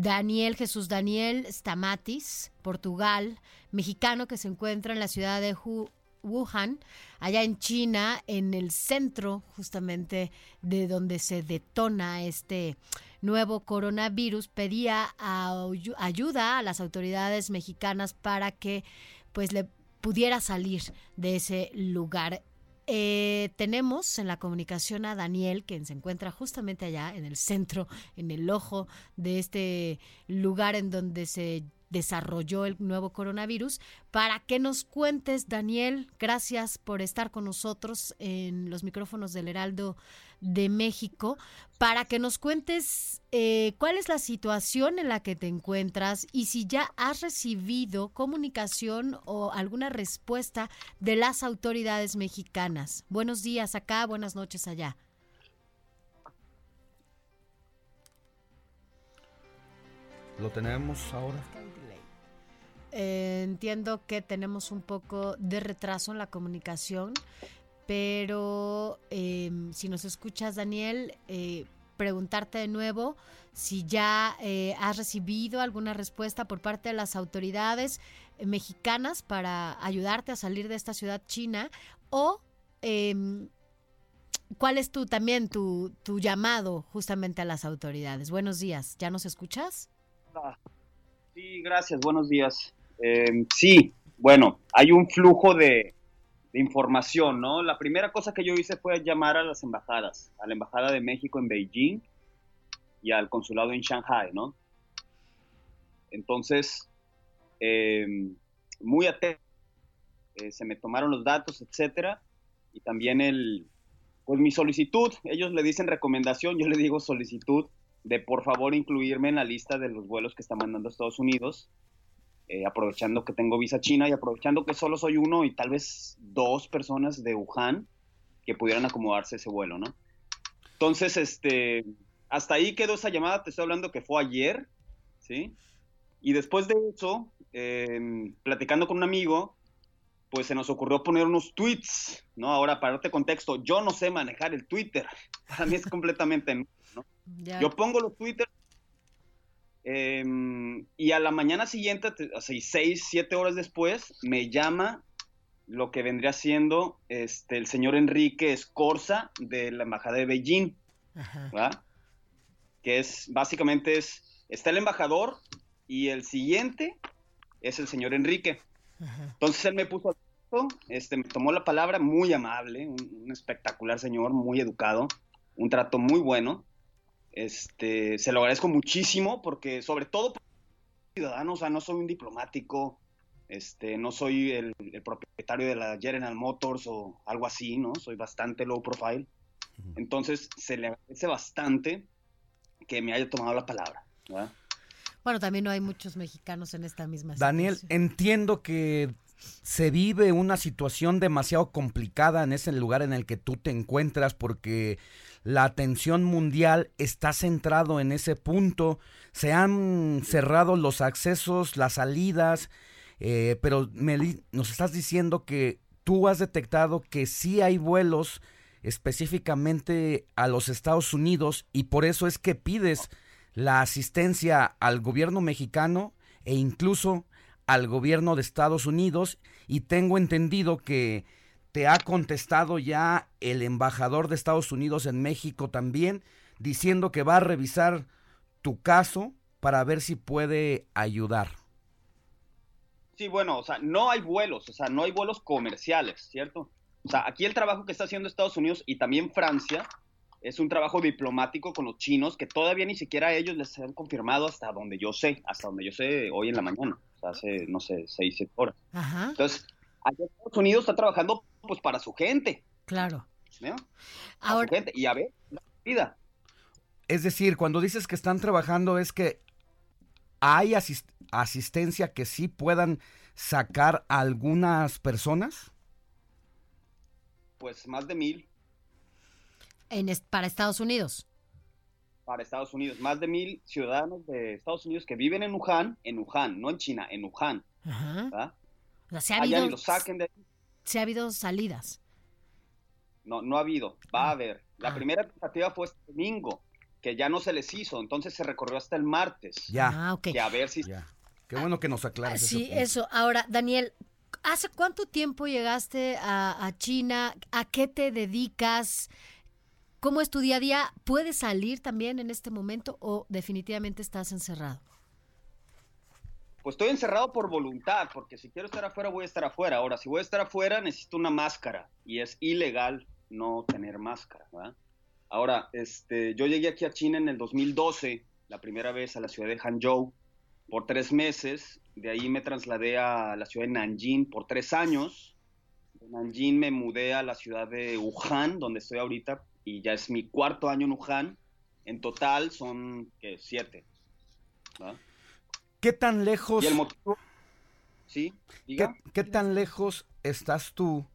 Daniel Jesús Daniel Stamatis, Portugal, mexicano que se encuentra en la ciudad de Wuhan, allá en China, en el centro justamente de donde se detona este nuevo coronavirus, pedía ayuda a las autoridades mexicanas para que pues le pudiera salir de ese lugar. Eh, tenemos en la comunicación a Daniel, quien se encuentra justamente allá en el centro, en el ojo de este lugar en donde se desarrolló el nuevo coronavirus, para que nos cuentes, Daniel, gracias por estar con nosotros en los micrófonos del Heraldo de México, para que nos cuentes eh, cuál es la situación en la que te encuentras y si ya has recibido comunicación o alguna respuesta de las autoridades mexicanas. Buenos días acá, buenas noches allá. ¿Lo tenemos ahora? Eh, entiendo que tenemos un poco de retraso en la comunicación, pero em, si nos escuchas, Daniel, eh, preguntarte de nuevo si ya eh, has recibido alguna respuesta por parte de las autoridades mexicanas para ayudarte a salir de esta ciudad china o em, cuál es tu también tu, tu llamado justamente a las autoridades. Buenos días, ¿ya nos escuchas? Ah, sí, gracias, buenos días. Em, sí, bueno, hay un flujo de, información, ¿no? La primera cosa que yo hice fue llamar a las embajadas, a la Embajada de México en Beijing y al consulado en Shanghai, ¿no? Entonces, em, muy atento, eh, se me tomaron los datos, etcétera, y también el, pues mi solicitud, ellos le dicen recomendación, yo le digo solicitud de por favor incluirme en la lista de los vuelos que está mandando Estados Unidos eh, aprovechando que tengo visa china y aprovechando que solo soy uno y tal vez dos personas de Wuhan que pudieran acomodarse ese vuelo, ¿no? Entonces, este, hasta ahí quedó esa llamada, te estoy hablando que fue ayer, ¿sí? Y después de eso, em, platicando con un amigo, pues se nos ocurrió poner unos tweets, ¿no? Ahora, para darte contexto, yo no sé manejar el Twitter, para mí es completamente ¿no? Yo pongo los Twitter Em, y a la mañana siguiente, o seis, siete horas después, me llama lo que vendría siendo este, el señor Enrique Escorza de la Embajada de Beijing, Que es, básicamente es, está el embajador y el siguiente es el señor Enrique. Entonces él me puso, este, me tomó la palabra muy amable, un espectacular señor, muy educado, un trato muy bueno. Este, se lo agradezco muchísimo porque sobre todo ciudadano, o sea, no soy un diplomático, este, no soy el, propietario de la General Motors o algo así, ¿no? Soy bastante low profile. Entonces, se le agradece bastante que me haya tomado la palabra, Bueno, también no hay muchos mexicanos en esta misma Daniel, entiendo que se vive una situación demasiado complicada en ese lugar en el que tú te encuentras porque la atención mundial está centrado en ese punto. Se han cerrado los accesos, las salidas, eh, pero nos estás diciendo que tú has detectado que sí hay vuelos específicamente a los Estados Unidos y por eso es que pides la asistencia al gobierno mexicano e incluso al gobierno de Estados Unidos y tengo entendido que te ha contestado ya el embajador de Estados Unidos en México también, diciendo que va a revisar tu caso para ver si puede ayudar. Sí, bueno, o sea, no hay vuelos, o sea, no hay vuelos comerciales, ¿cierto? O sea, aquí el trabajo que está haciendo Estados Unidos y también Francia es un trabajo diplomático con los chinos que todavía ni siquiera ellos les han confirmado hasta donde yo sé, hasta donde yo sé hoy en la mañana, hace, no sé, seis, siete horas. Entonces, allá Estados Unidos está trabajando pues para su gente. Claro. Ahora... y a ver, la vida. Es decir, cuando dices que están trabajando es que hay asistencia que sí puedan sacar algunas personas. Pues más de mil. En para Estados Unidos. Para Estados Unidos, más de mil ciudadanos de Estados Unidos que viven en Wuhan, en Wuhan, no en China, en Wuhan. Ajá. se ha habido, Se ha habido salidas. No, no ha habido, va a ah. haber. La ah. primera tentativa fue este domingo, que ya no se les hizo, entonces se recorrió hasta el martes. Ya. Ah, ok. Que a ver si... Qué bueno que nos aclares. Sí, eso. Ahora, Daniel, ¿hace cuánto tiempo llegaste a, China? ¿A qué te dedicas? ¿Cómo es tu día a día? ¿Puedes salir también en este momento o definitivamente estás encerrado? Pues estoy encerrado por voluntad, porque si quiero estar afuera, voy a estar afuera. Ahora, si voy a estar afuera, necesito una máscara y es ilegal no tener máscara. Ahora, este, yo llegué aquí a China en el 2012, la primera vez a la ciudad de Hangzhou, por tres meses. De ahí me trasladé a la ciudad de Nanjing por tres años. De Nanjing me mudé a la ciudad de Wuhan, donde estoy ahorita, y ya es mi cuarto año en Wuhan. En total son ¿qué? siete. ¿Qué tan lejos? ¿Y el motivo? Sí, ¿Qué, tan lejos estás tú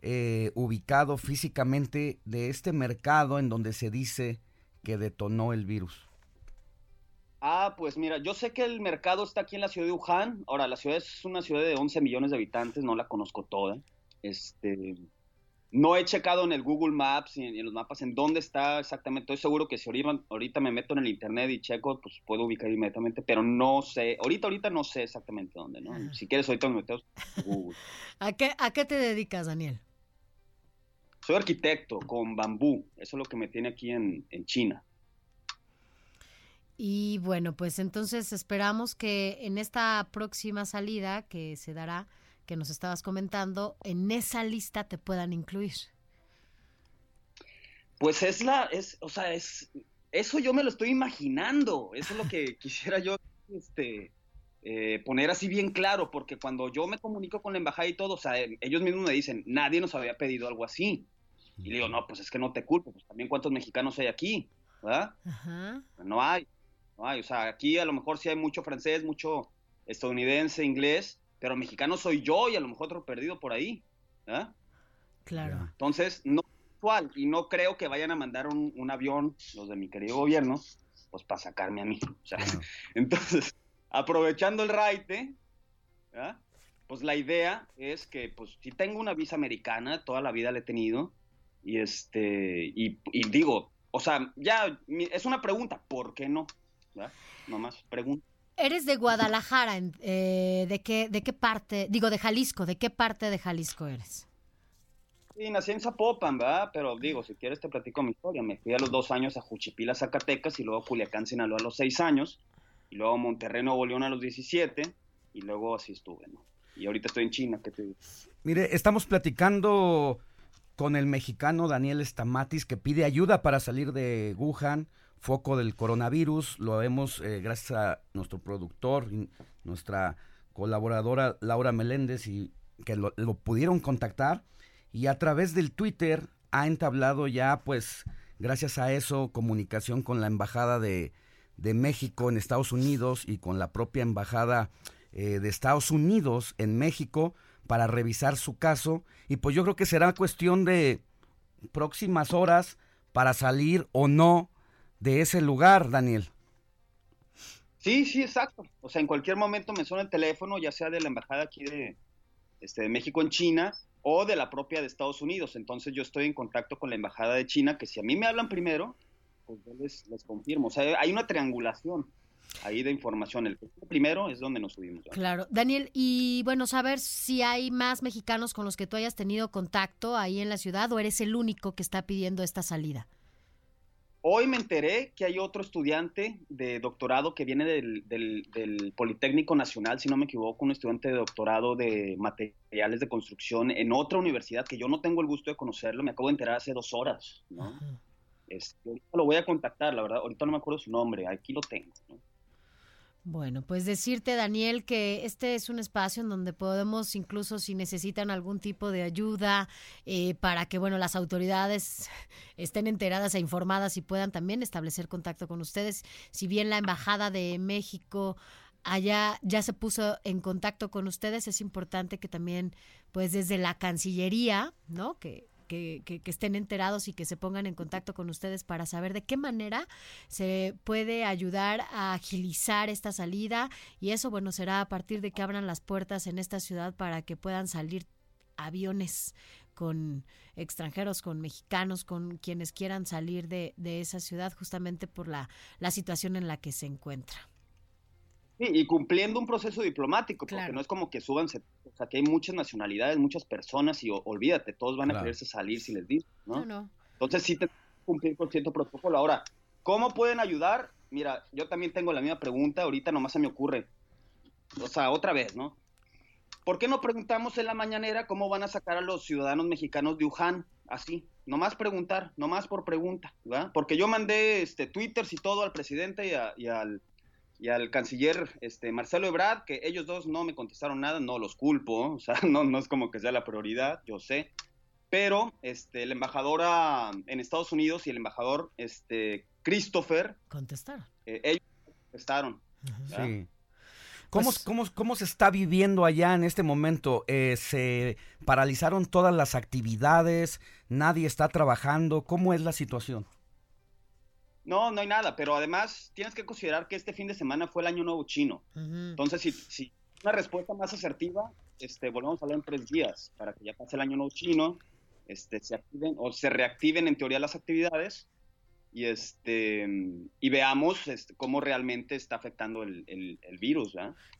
eh, ubicado físicamente de este mercado en donde se dice que detonó el virus? Ah, pues mira, yo sé que el mercado está aquí en la ciudad de Wuhan. Ahora, la ciudad es una ciudad de 11 millones de habitantes, no la conozco toda. Este, no he checado en el Google Maps y en, los mapas en dónde está exactamente. Estoy seguro que si ahorita, me meto en el internet y checo, pues puedo ubicar inmediatamente, pero no sé, ahorita, ahorita no sé exactamente dónde, ¿no? Si quieres, ahorita me meto en Google. ¿A qué, ¿A qué te dedicas, Daniel? Soy arquitecto con bambú, eso es lo que me tiene aquí en, en China. Y bueno, pues entonces esperamos que en esta próxima salida que se dará, que nos estabas comentando, en esa lista te puedan incluir. Pues es la, es, o sea, es, eso yo me lo estoy imaginando, eso es lo que quisiera yo, este, eh, poner así bien claro, porque cuando yo me comunico con la embajada y todo, o sea, ellos mismos me dicen, nadie nos había pedido algo así. Y digo, no, pues es que no te culpo, pues también cuántos mexicanos hay aquí, ¿verdad? Ajá. No hay. O sea, aquí a lo mejor sí hay mucho francés, mucho estadounidense, inglés, pero mexicano soy yo y a lo mejor otro perdido por ahí. Claro. Entonces, no actual y no creo que vayan a mandar un, avión, los de mi querido gobierno, pues para sacarme a mí. O sea, entonces, aprovechando el raite, pues la idea es que, pues, si tengo una visa americana, toda la vida la he tenido, y este, y, y digo, o sea, ya es una pregunta, ¿por qué no? No más pregunta. Eres de Guadalajara, eh, ¿de, qué, ¿de qué parte? Digo, de Jalisco, ¿de qué parte de Jalisco eres? Sí, nací en Zapopan, ¿verdad? Pero digo, si quieres te platico mi historia. Me fui a los dos años a Juchipila, Zacatecas, y luego a Culiacán, Sinaloa a los seis años, y luego a Monterrey, Nuevo León a los 17, y luego así estuve, ¿no? Y ahorita estoy en China, ¿qué te digo? Mire, estamos platicando con el mexicano Daniel Stamatis, que pide ayuda para salir de Wuhan foco del coronavirus. Lo vemos eh, gracias a nuestro productor, nuestra colaboradora Laura Meléndez, y que lo, pudieron contactar. Y a través del Twitter ha entablado ya, pues, gracias a eso, comunicación con la Embajada de, de México en Estados Unidos y con la propia Embajada eh, de Estados Unidos en México para revisar su caso. Y pues yo creo que será cuestión de próximas horas para salir o no de ese lugar, Daniel. Sí, sí, exacto. O sea, en cualquier momento me suena el teléfono, ya sea de la embajada aquí de, este, de México en China o de la propia de Estados Unidos. Entonces yo estoy en contacto con la embajada de China, que si a mí me hablan primero, pues yo les, les confirmo. O sea, hay una triangulación ahí de información. El primero es donde nos subimos. Claro. Daniel, y bueno, saber si hay más mexicanos con los que tú hayas tenido contacto ahí en la ciudad o eres el único que está pidiendo esta salida. Hoy me enteré que hay otro estudiante de doctorado que viene del, Politécnico Nacional, si no me equivoco, un estudiante de doctorado de materiales de construcción en otra universidad que yo no tengo el gusto de conocerlo, me acabo de enterar hace dos horas, ¿no? Este, ahorita lo voy a contactar, la verdad, ahorita no me acuerdo su nombre, aquí lo tengo, Bueno, pues decirte, Daniel, que este es un espacio en donde podemos, incluso si necesitan algún tipo de ayuda, eh, para que, bueno, las autoridades estén enteradas e informadas y puedan también establecer contacto con ustedes. Si bien la Embajada de México allá ya se puso en contacto con ustedes, es importante que también, pues desde la Cancillería, ¿no? Que que, que, estén enterados y que se pongan en contacto con ustedes para saber de qué manera se puede ayudar a agilizar esta salida y eso, bueno, será a partir de que abran las puertas en esta ciudad para que puedan salir aviones con extranjeros, con mexicanos, con quienes quieran salir de, de esa ciudad justamente por la, la situación en la que se encuentra. Sí, y cumpliendo un proceso diplomático, porque no es como que suban, o sea, que hay muchas nacionalidades, muchas personas, y olvídate, todos van a quererse salir si les dicen, ¿no? no, Entonces sí te cumplir con cierto protocolo. Ahora, ¿cómo pueden ayudar? Mira, yo también tengo la misma pregunta, ahorita nomás se me ocurre. O sea, otra vez, ¿no? ¿Por qué no preguntamos en la mañanera cómo van a sacar a los ciudadanos mexicanos de Wuhan? Así, nomás preguntar, nomás por pregunta, ¿verdad? Porque yo mandé este, twitters y todo al presidente y al y al canciller este, Marcelo Ebrard, que ellos dos no me contestaron nada, no los culpo, o sea, no, no es como que sea la prioridad, yo sé. Pero este, la embajadora en Estados Unidos y el embajador este, Christopher. Contestaron. Eh, ellos contestaron. Sí. ¿Cómo, pues cómo, cómo, se está viviendo allá en este momento? Eh, ¿Se paralizaron todas las actividades? ¿Nadie está trabajando? ¿Cómo es la situación? No, no hay nada, pero además tienes que considerar que este fin de semana fue el Año Nuevo Chino. Entonces, si, si, una respuesta más asertiva, este, volvemos a hablar en tres días para que ya pase el Año Nuevo Chino, este, se activen o se reactiven en teoría las actividades y este y veamos este, cómo realmente está afectando el, el, virus.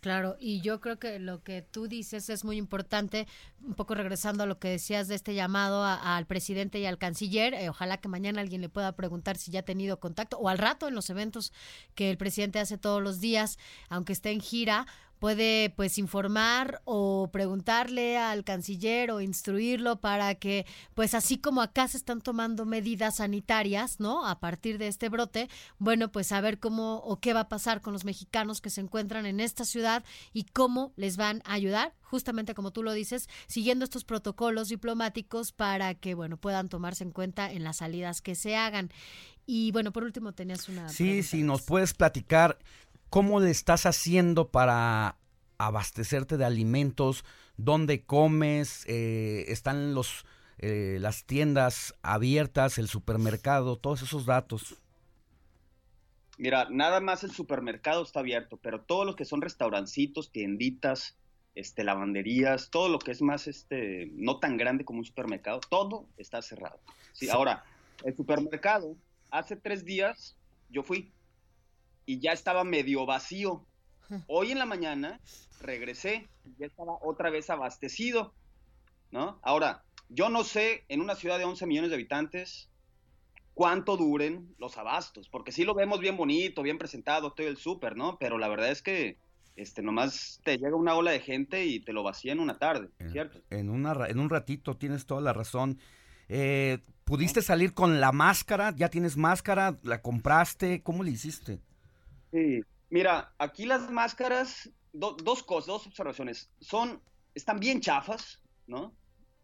Claro, y yo creo que lo que tú dices es muy importante, un poco regresando a lo que decías de este llamado al presidente y al canciller, eh, ojalá que mañana alguien le pueda preguntar si ya ha tenido contacto o al rato en los eventos que el presidente hace todos los días, aunque esté en gira, puede pues informar o preguntarle al canciller o instruirlo para que pues así como acá se están tomando medidas sanitarias, ¿no? A partir de este brote, bueno, pues saber cómo o qué va a pasar con los mexicanos que se encuentran en esta ciudad y cómo les van a ayudar, justamente como tú lo dices, siguiendo estos protocolos diplomáticos para que bueno, puedan tomarse en cuenta en las salidas que se hagan. Y bueno, por último tenías una Sí, sí, nos puedes platicar ¿Cómo le estás haciendo para abastecerte de alimentos? ¿Dónde comes? Eh, ¿Están los, eh, las tiendas abiertas, el supermercado? Todos esos datos. Mira, nada más el supermercado está abierto, pero todos los que son restaurancitos, tienditas, este, lavanderías, todo lo que es más, este, no tan grande como un supermercado, todo está cerrado. Sí, ahora, el supermercado, hace tres días yo fui y ya estaba medio vacío. Hoy en la mañana regresé y ya estaba otra vez abastecido, ¿no? Ahora, yo no sé en una ciudad de 11 millones de habitantes cuánto duren los abastos, porque sí lo vemos bien bonito, bien presentado, todo el súper, ¿no? Pero la verdad es que este nomás te llega una ola de gente y te lo vacía en una tarde, ¿cierto? En, una, en un ratito, tienes toda la razón. Eh, ¿Pudiste salir con la máscara? ¿Ya tienes máscara? ¿La compraste? ¿Cómo le hiciste? Sí, mira, aquí las máscaras, dos cosas, dos observaciones. Son, están bien chafas, ¿no?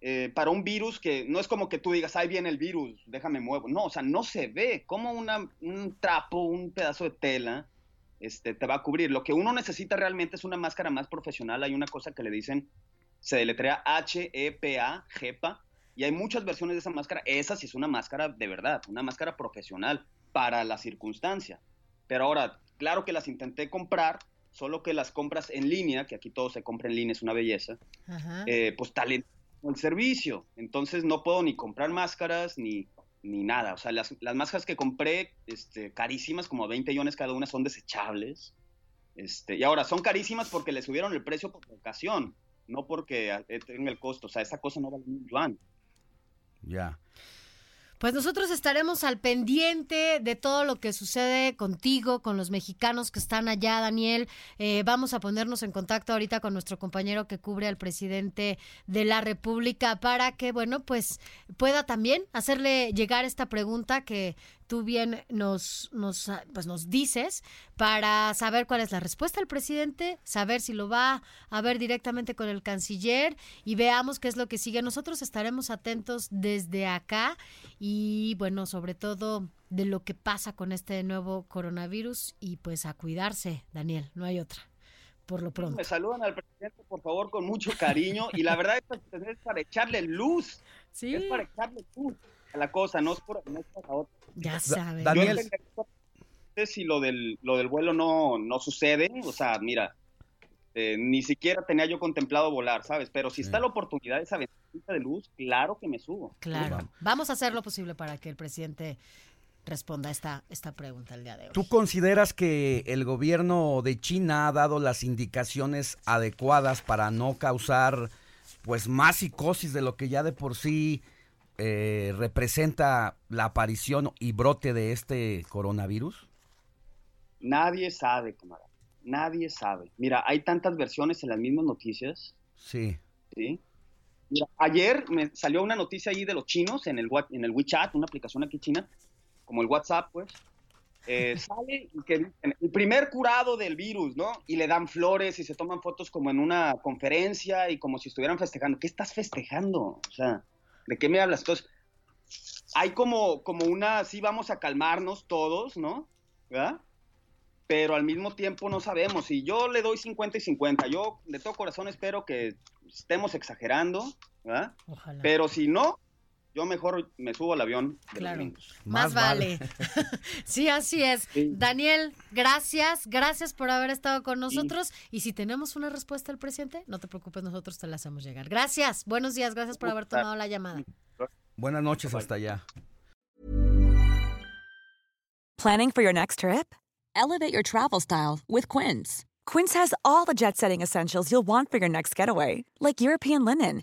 Eh, para un virus que no es como que tú digas, ahí viene el virus, déjame muevo. No, o sea, no se ve como una, un trapo, un pedazo de tela este, te va a cubrir. Lo que uno necesita realmente es una máscara más profesional. Hay una cosa que le dicen, se deletrea H-E-P-A, GEPA, y hay muchas versiones de esa máscara. Esa sí es una máscara de verdad, una máscara profesional para la circunstancia. Pero ahora, claro que las intenté comprar, solo que las compras en línea, que aquí todo se compra en línea, es una belleza, eh, pues talento el servicio. Entonces no puedo ni comprar máscaras ni, ni nada. O sea, las, máscaras que compré, este, carísimas, como 20 millones cada una, son desechables. Este, y ahora, son carísimas porque le subieron el precio por ocasión, no porque eh, tenga el costo. O sea, esa cosa no vale un yuan. Ya. Pues nosotros estaremos al pendiente de todo lo que sucede contigo, con los mexicanos que están allá, Daniel. Eh, vamos a ponernos en contacto ahorita con nuestro compañero que cubre al presidente de la República para que, bueno, pues pueda también hacerle llegar esta pregunta que tú bien nos, nos, pues nos dices para saber cuál es la respuesta del presidente, saber si lo va a ver directamente con el canciller y veamos qué es lo que sigue. Nosotros estaremos atentos desde acá y bueno, sobre todo de lo que pasa con este nuevo coronavirus y pues a cuidarse, Daniel, no hay otra por lo pronto. Me saludan al presidente, por favor, con mucho cariño. Y la verdad es para echarle luz. Sí. Es para echarle luz a la cosa, no es, por, no es para otra. Ya sabes. Daniel. Yo no sé si lo del, lo del vuelo no, no sucede. O sea, mira, eh, ni siquiera tenía yo contemplado volar, ¿sabes? Pero si está la oportunidad, esa ventana de luz, claro que me subo. Claro. Vamos a hacer lo posible para que el presidente responda esta, esta pregunta el día de hoy. ¿Tú consideras que el gobierno de China ha dado las indicaciones adecuadas para no causar pues más psicosis de lo que ya de por sí eh, representa la aparición y brote de este coronavirus? Nadie sabe, camarada. Nadie sabe. Mira, hay tantas versiones en las mismas noticias. Sí. ¿sí? Mira, ayer me salió una noticia ahí de los chinos en el, en el WeChat, una aplicación aquí china, como el WhatsApp, pues, eh, sale que el primer curado del virus, ¿no? Y le dan flores y se toman fotos como en una conferencia y como si estuvieran festejando. ¿Qué estás festejando? O sea, ¿de qué me hablas? Entonces, hay como, como una, sí vamos a calmarnos todos, ¿no? ¿Verdad? Pero al mismo tiempo no sabemos. Y yo le doy 50 y 50. Yo de todo corazón espero que estemos exagerando, ¿verdad? Ojalá. Pero si no, yo mejor me subo al avión. De Claro. Más, Más vale. vale. sí, así es. Sí. Daniel, gracias. Gracias por haber estado con nosotros. Y si tenemos una respuesta del presidente, no te preocupes, nosotros te la hacemos llegar. Gracias. Buenos días. Gracias por haber tomado la llamada. Buenas noches hasta allá. Planning for your next trip? Elevate your travel style with Quince. Quince has all the jet setting essentials you'll want for your next getaway, like European linen,